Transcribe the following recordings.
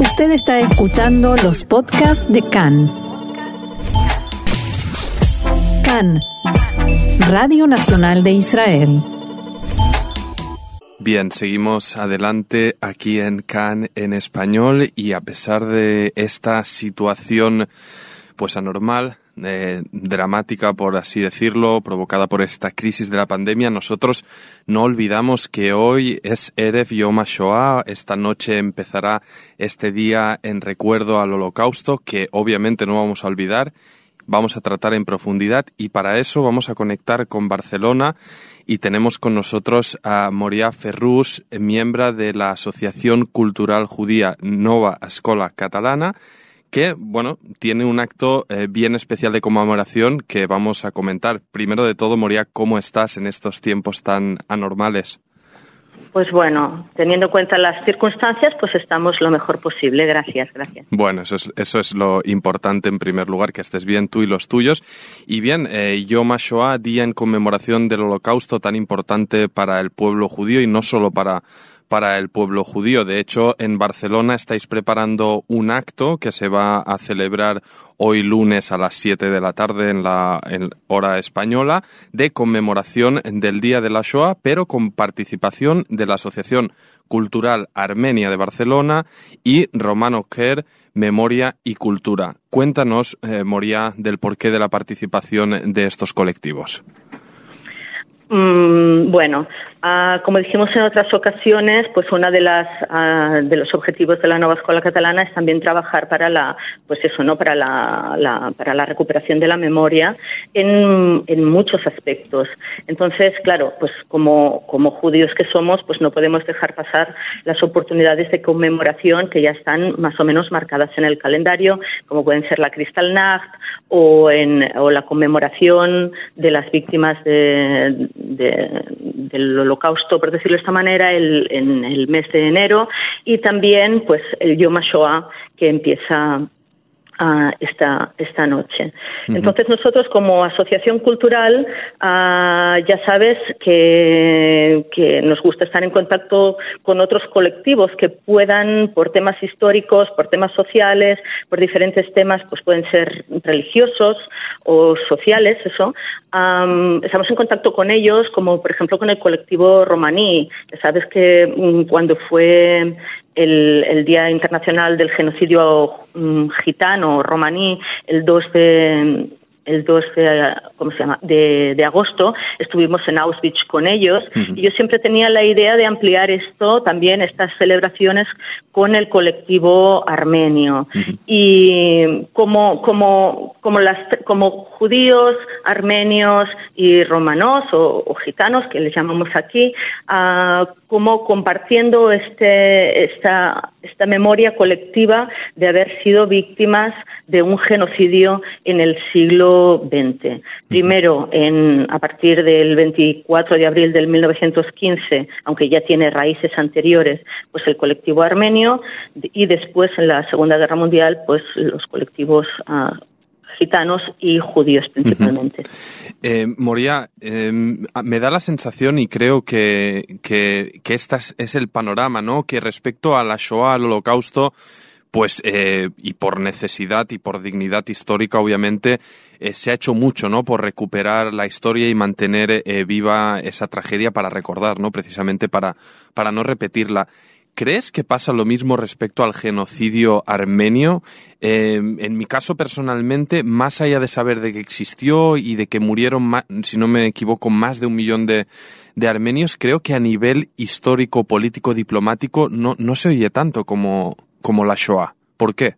Usted está escuchando los podcasts de CAN. CAN, Radio Nacional de Israel. Bien, seguimos adelante aquí en CAN en español y a pesar de esta situación pues anormal, eh, dramática, por así decirlo, provocada por esta crisis de la pandemia, nosotros no olvidamos que hoy es Erev Yom HaShoah. Esta noche empezará este día en recuerdo al Holocausto, que obviamente no vamos a olvidar. Vamos a tratar en profundidad y para eso vamos a conectar con Barcelona y tenemos con nosotros a Moria Ferrus, miembro de la Asociación Cultural Judía Nova Escola Catalana que, bueno, tiene un acto eh, bien especial de conmemoración que vamos a comentar. Primero de todo, Moria, ¿cómo estás en estos tiempos tan anormales? Pues bueno, teniendo en cuenta las circunstancias, pues estamos lo mejor posible. Gracias, gracias. Bueno, eso es, eso es lo importante en primer lugar, que estés bien tú y los tuyos. Y bien, eh, Yom HaShoah, día en conmemoración del holocausto tan importante para el pueblo judío y no solo para para el pueblo judío. De hecho, en Barcelona estáis preparando un acto que se va a celebrar hoy lunes a las 7 de la tarde en la hora española de conmemoración del Día de la Shoah, pero con participación de la Asociación Cultural Armenia de Barcelona y Romano Kerr Memoria y Cultura. Cuéntanos, eh, Moria, del porqué de la participación de estos colectivos. Mm, bueno, Ah, como dijimos en otras ocasiones, pues una de las ah, de los objetivos de la nueva escuela catalana es también trabajar para la, pues eso, no, para la, para la recuperación de la memoria en, en, muchos aspectos. Entonces, claro, pues como como judíos que somos, pues no podemos dejar pasar las oportunidades de conmemoración que ya están más o menos marcadas en el calendario, como pueden ser la Kristallnacht o en o la conmemoración de las víctimas de, de, del holocausto, por decirlo de esta manera, el, en el mes de enero y también pues el Yom HaShoah que empieza esta, esta noche. Entonces nosotros como asociación cultural ah, ya sabes que, que, nos gusta estar en contacto con otros colectivos que puedan, por temas históricos, por temas sociales, por diferentes temas, pues pueden ser religiosos o sociales, eso. estamos en contacto con ellos, como por ejemplo con el colectivo romaní. Ya sabes que mm, cuando fue el, Día Internacional del Genocidio mm, Gitano Romaní, el 2 de, el 2 de, ¿cómo se llama? De, agosto, estuvimos en Auschwitz con ellos y yo siempre tenía la idea de ampliar esto, también estas celebraciones con el colectivo armenio. Y como, como, como, las, como judíos, armenios y romanos o, gitanos, que les llamamos aquí, uh, como compartiendo este, esta, esta memoria colectiva de haber sido víctimas de un genocidio en el siglo XX. Primero, en, a partir del 24 de abril del 1915, aunque ya tiene raíces anteriores, pues el colectivo armenio y después en la Segunda Guerra Mundial, pues los colectivos uh, gitanos y judíos principalmente. Eh, Moria, em, me da la sensación y creo que, que, que este es el panorama, ¿no? Que respecto a la Shoah, al Holocausto, pues eh, y por necesidad y por dignidad histórica obviamente eh, se ha hecho mucho no por recuperar la historia y mantener eh, viva esa tragedia para recordar no precisamente para para no repetirla ¿Crees que pasa lo mismo respecto al genocidio armenio? en mi caso, personalmente, más allá de saber de que existió y de que murieron, si no me equivoco, más de un millón de, de armenios, creo que a nivel histórico, político, diplomático, no, no se oye tanto como, como la Shoah. ¿Por qué?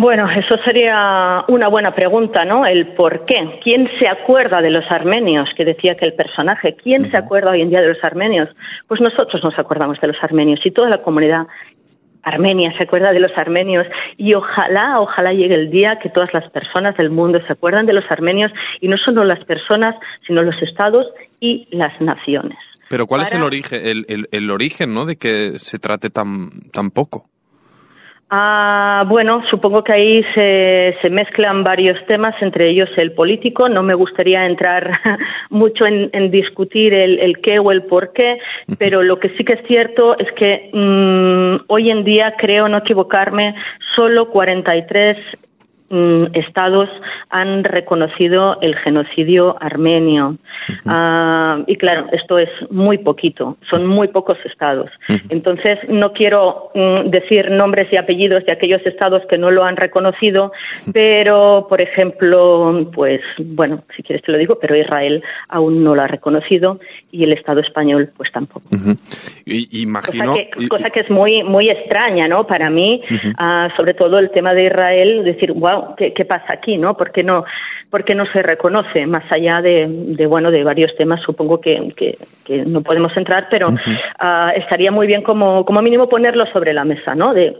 Bueno, eso sería una buena pregunta, ¿no? El por qué. ¿Quién se acuerda de los armenios? Que decía que el personaje. ¿Quién se acuerda hoy en día de los armenios? Pues nosotros nos acordamos de los armenios y toda la comunidad armenia se acuerda de los armenios y ojalá, ojalá llegue el día que todas las personas del mundo se acuerdan de los armenios y no solo las personas, sino los estados y las naciones. Pero ¿cuál es el origen, el, el, origen, ¿no? De que se trate tan, tan poco. Ah, bueno, supongo que ahí se, se, mezclan varios temas, entre ellos el político. No me gustaría entrar mucho en, en discutir el, el, qué o el por qué, pero lo que sí que es cierto es que mmm, hoy en día, creo no equivocarme, solo 43 Mm, estados han reconocido el genocidio armenio. uh, y claro, esto es muy poquito, son muy pocos estados. Entonces, no quiero mm, decir nombres y apellidos de aquellos estados que no lo han reconocido, pero, por ejemplo, pues, bueno, si quieres te lo digo, pero Israel aún no lo ha reconocido y el Estado español, pues tampoco. y, imagino... Cosa que, cosa que, es muy, muy extraña, ¿no? Para mí, uh, sobre todo el tema de Israel, decir, wow, ¿qué, qué pasa aquí, no? ¿Por qué no, por qué no se reconoce? Más allá de, de bueno, de varios temas, supongo que, que, que no podemos entrar, pero uh -huh. uh, estaría muy bien como, como mínimo ponerlo sobre la mesa, ¿no? De,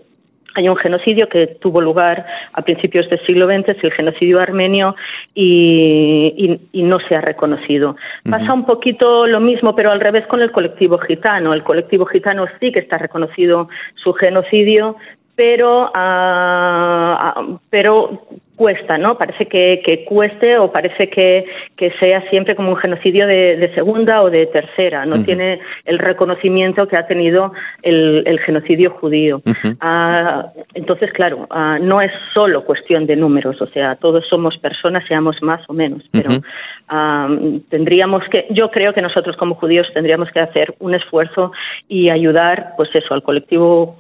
hay un genocidio que tuvo lugar a principios del siglo XX, es el genocidio armenio, y, y, y no se ha reconocido. Uh -huh. Pasa un poquito lo mismo, pero al revés con el colectivo gitano. El colectivo gitano sí que está reconocido su genocidio, pero, uh, pero cuesta, ¿no? Parece que, que cueste o parece que, que, sea siempre como un genocidio de, de segunda o de tercera. No uh -huh. tiene el reconocimiento que ha tenido el, el genocidio judío. Uh -huh. uh, entonces, claro, no es solo cuestión de números, o sea, todos somos personas, seamos más o menos, pero -huh. tendríamos que, yo creo que nosotros como judíos tendríamos que hacer un esfuerzo y ayudar, pues eso, al colectivo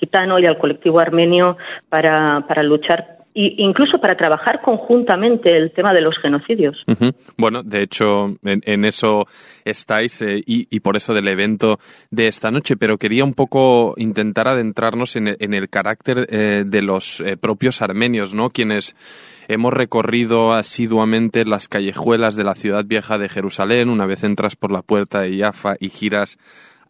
gitano y al colectivo armenio para, para luchar e incluso para trabajar conjuntamente el tema de los genocidios. Bueno, de hecho, en, eso estáis eh, y, por eso del evento de esta noche, pero quería un poco intentar adentrarnos en, en el carácter eh, de los eh, propios armenios, ¿no? Quienes hemos recorrido asiduamente las callejuelas de la ciudad vieja de Jerusalén, una vez entras por la puerta de Jaffa y giras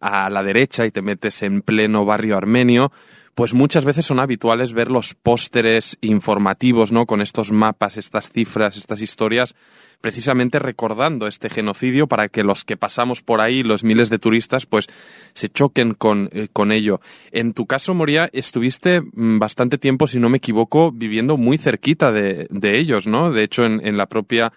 a la derecha y te metes en pleno barrio armenio, pues muchas veces son habituales ver los pósteres informativos, ¿no? Con estos mapas, estas cifras, estas historias, precisamente recordando este genocidio para que los que pasamos por ahí, los miles de turistas, pues se choquen con, eh, con ello. En tu caso, Moria, estuviste mm, bastante tiempo, si no me equivoco, viviendo muy cerquita de, de ellos, ¿no? De hecho, en, en la propia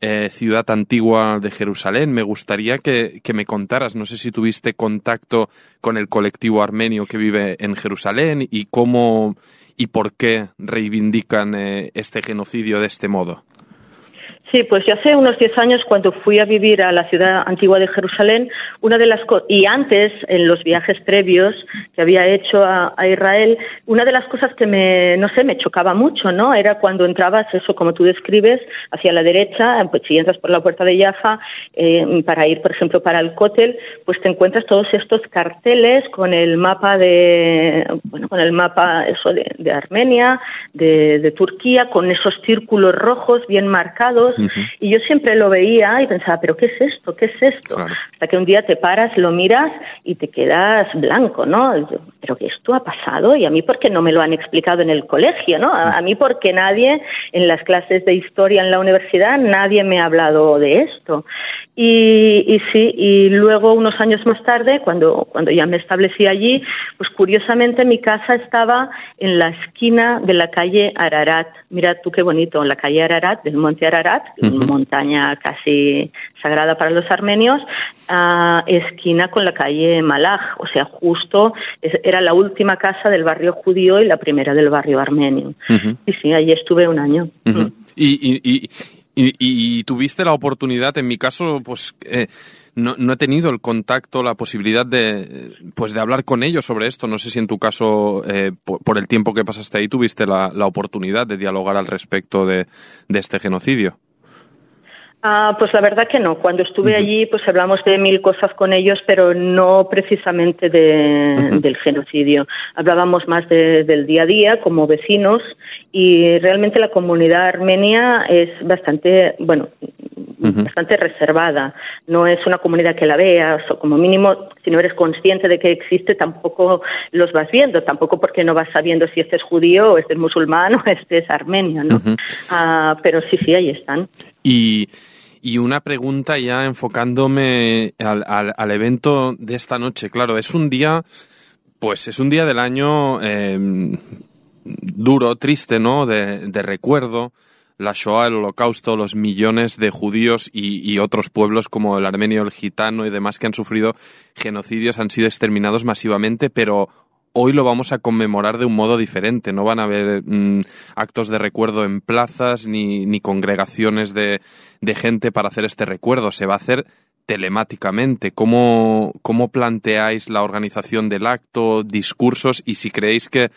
eh, ciudad antigua de Jerusalén. Me gustaría que, que, me contaras, no sé si tuviste contacto con el colectivo armenio que vive en Jerusalén y cómo y por qué reivindican eh, este genocidio de este modo. Sí, pues ya hace unos 10 años cuando fui a vivir a la ciudad antigua de Jerusalén, una de las y antes en los viajes previos que había hecho a, Israel, una de las cosas que me no sé, me chocaba mucho, ¿no? Era cuando entrabas eso como tú describes hacia la derecha, pues si entras por la puerta de Jaffa eh, para ir, por ejemplo, para el cótel, pues te encuentras todos estos carteles con el mapa de bueno, con el mapa eso de, Armenia, de, Turquía, con esos círculos rojos bien marcados -huh. Y yo siempre lo veía y pensaba, pero ¿qué es esto? ¿Qué es esto? Claro. Hasta que un día te paras, lo miras y te quedas blanco, ¿no? Yo, pero que esto ha pasado y a mí porque no me lo han explicado en el colegio, ¿no? A, a mí porque nadie en las clases de historia en la universidad nadie me ha hablado de esto. Y, y sí, y luego unos años más tarde, cuando, cuando ya me establecí allí, pues curiosamente mi casa estaba en la esquina de la calle Ararat. Mira tú qué bonito, en la calle Ararat, del monte Ararat, uh -huh. montaña casi sagrada para los armenios, esquina con la calle Malaj, o sea, justo era la última casa del barrio judío y la primera del barrio armenio. Uh -huh. Y sí, allí estuve un año. Uh -huh. y, y, y y, y, tuviste la oportunidad, en mi caso, pues eh, no, no, he tenido el contacto, la posibilidad de, pues de hablar con ellos sobre esto. No sé si en tu caso, eh, por, por, el tiempo que pasaste ahí, tuviste la, la oportunidad de dialogar al respecto de, de este genocidio. Ah, pues la verdad que no. Cuando estuve uh -huh. allí, pues hablamos de mil cosas con ellos, pero no precisamente de, uh -huh. del genocidio. Hablábamos más de, del día a día como vecinos y realmente la comunidad armenia es bastante, bueno, uh -huh. bastante reservada. No es una comunidad que la veas o como mínimo, si no eres consciente de que existe, tampoco los vas viendo. Tampoco porque no vas sabiendo si este es judío o este es musulmán o este es armenio, ¿no? Ah, pero sí, sí, ahí están. Y y una pregunta ya enfocándome al, al, evento de esta noche. Claro, es un día Pues es un día del año eh, duro, triste, ¿no? De, de, recuerdo. La Shoah, el Holocausto, los millones de judíos y, y, otros pueblos como el armenio, el gitano y demás que han sufrido genocidios han sido exterminados masivamente, pero hoy lo vamos a conmemorar de un modo diferente. No van a haber mmm, actos de recuerdo en plazas ni, ni congregaciones de, de, gente para hacer este recuerdo. Se va a hacer telemáticamente. ¿Cómo, ¿Cómo planteáis la organización del acto, discursos y si creéis que,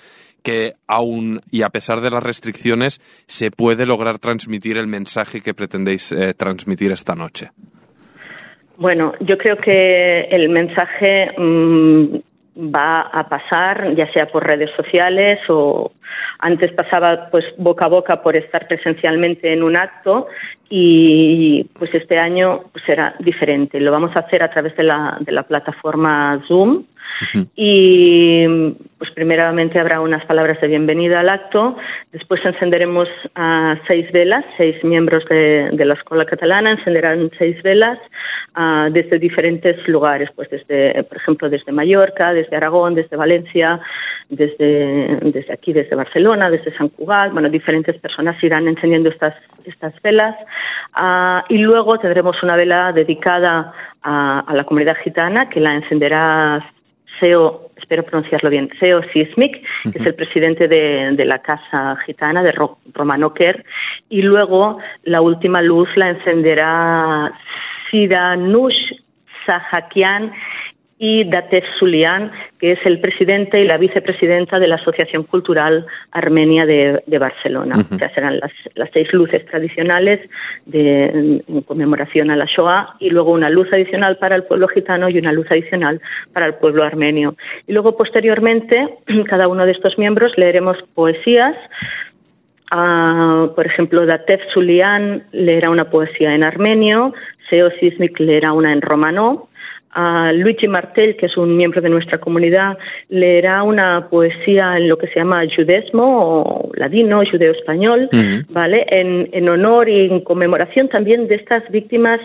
que aún y a pesar de las restricciones se puede lograr transmitir el mensaje que pretendéis eh, transmitir esta noche? Bueno, yo creo que el mensaje mmm, va a pasar, ya sea por redes sociales o antes pasaba pues boca a boca por estar presencialmente en un acto y pues este año pues, será diferente. Lo vamos a hacer a través de la, de la plataforma Zoom. Y pues primeramente habrá unas palabras de bienvenida al acto, después encenderemos uh, seis velas, seis miembros de, la Escuela Catalana encenderán seis velas uh, desde diferentes lugares, pues desde, por ejemplo, desde Mallorca, desde Aragón, desde Valencia, desde, desde aquí, desde Barcelona, desde San Cugat, bueno, diferentes personas irán encendiendo estas, estas velas. Uh, y luego tendremos una vela dedicada a, a la comunidad gitana que la encenderá Seo, espero pronunciarlo bien, Seo Sismic, que uh -huh. es el presidente de, de, la Casa Gitana, de Ro Romanoker, y luego la última luz la encenderá Sidanush Sahakian y Datef Sulian, que es el presidente y la vicepresidenta de la Asociación Cultural Armenia de, de Barcelona. Uh -huh. O sea, serán las, las, seis luces tradicionales de, en, en, conmemoración a la Shoah y luego una luz adicional para el pueblo gitano y una luz adicional para el pueblo armenio. Y luego, posteriormente, cada uno de estos miembros leeremos poesías Uh, por ejemplo, Datef Sulian leerá una poesía en armenio, Seo Sismik leerá una en romano, a Luigi Martel, que es un miembro de nuestra comunidad, leerá una poesía en lo que se llama judesmo o ladino, judeo español, uh -huh. ¿vale? En, en, honor y en conmemoración también de estas víctimas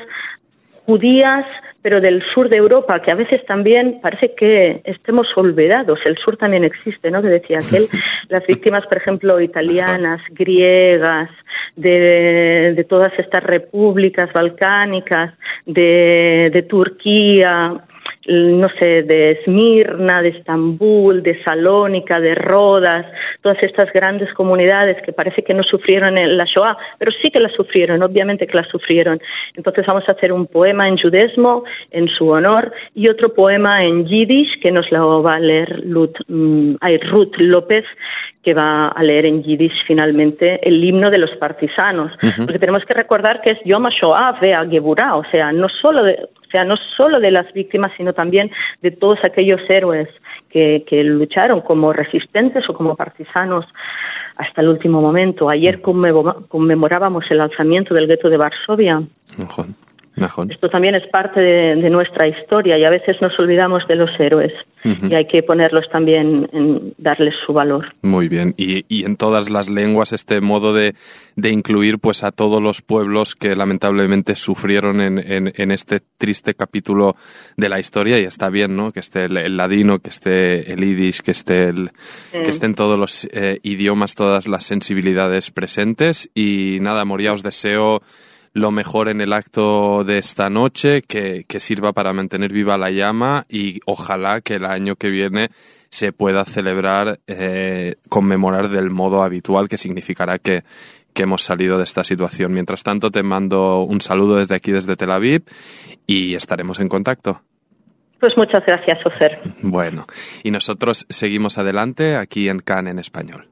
judías, pero del sur de Europa, que a veces también parece que estemos olvidados. El sur también existe, ¿no? Que decía aquel, las víctimas, por ejemplo, italianas, griegas, de, de todas estas repúblicas balcánicas, de, de Turquía, no sé, de Esmirna, de Estambul, de Salónica, de Rodas, todas estas grandes comunidades que parece que no sufrieron la Shoah, pero sí que la sufrieron, obviamente que la sufrieron. Entonces vamos a hacer un poema en judesmo en su honor y otro poema en yiddish que nos lo va a leer Ruth, ay, Ruth López, que va a leer en yiddish finalmente el himno de los partisanos. Uh -huh. Porque tenemos que recordar que es Yom HaShoah Vea Geburah, o sea, no solo de, sea, no solo de las víctimas, sino también de todos aquellos héroes que, que lucharon como resistentes o como partisanos hasta el último momento. Ayer conmemorábamos el alzamiento del gueto de Varsovia. Esto también es parte de, de, nuestra historia y a veces nos olvidamos de los héroes uh -huh. y hay que ponerlos también, en darles su valor. Muy bien, y, y en todas las lenguas este modo de, de, incluir pues a todos los pueblos que lamentablemente sufrieron en, en, en, este triste capítulo de la historia y está bien, ¿no? Que esté el, el ladino, que esté el yiddish, que esté el, sí. que estén todos los eh, idiomas, todas las sensibilidades presentes y nada, Moria, os deseo lo mejor en el acto de esta noche, que, que, sirva para mantener viva la llama y ojalá que el año que viene se pueda celebrar, eh, conmemorar del modo habitual, que significará que, que hemos salido de esta situación. Mientras tanto, te mando un saludo desde aquí, desde Tel Aviv, y estaremos en contacto. Pues muchas gracias, Ofer. Bueno, y nosotros seguimos adelante aquí en CAN en español.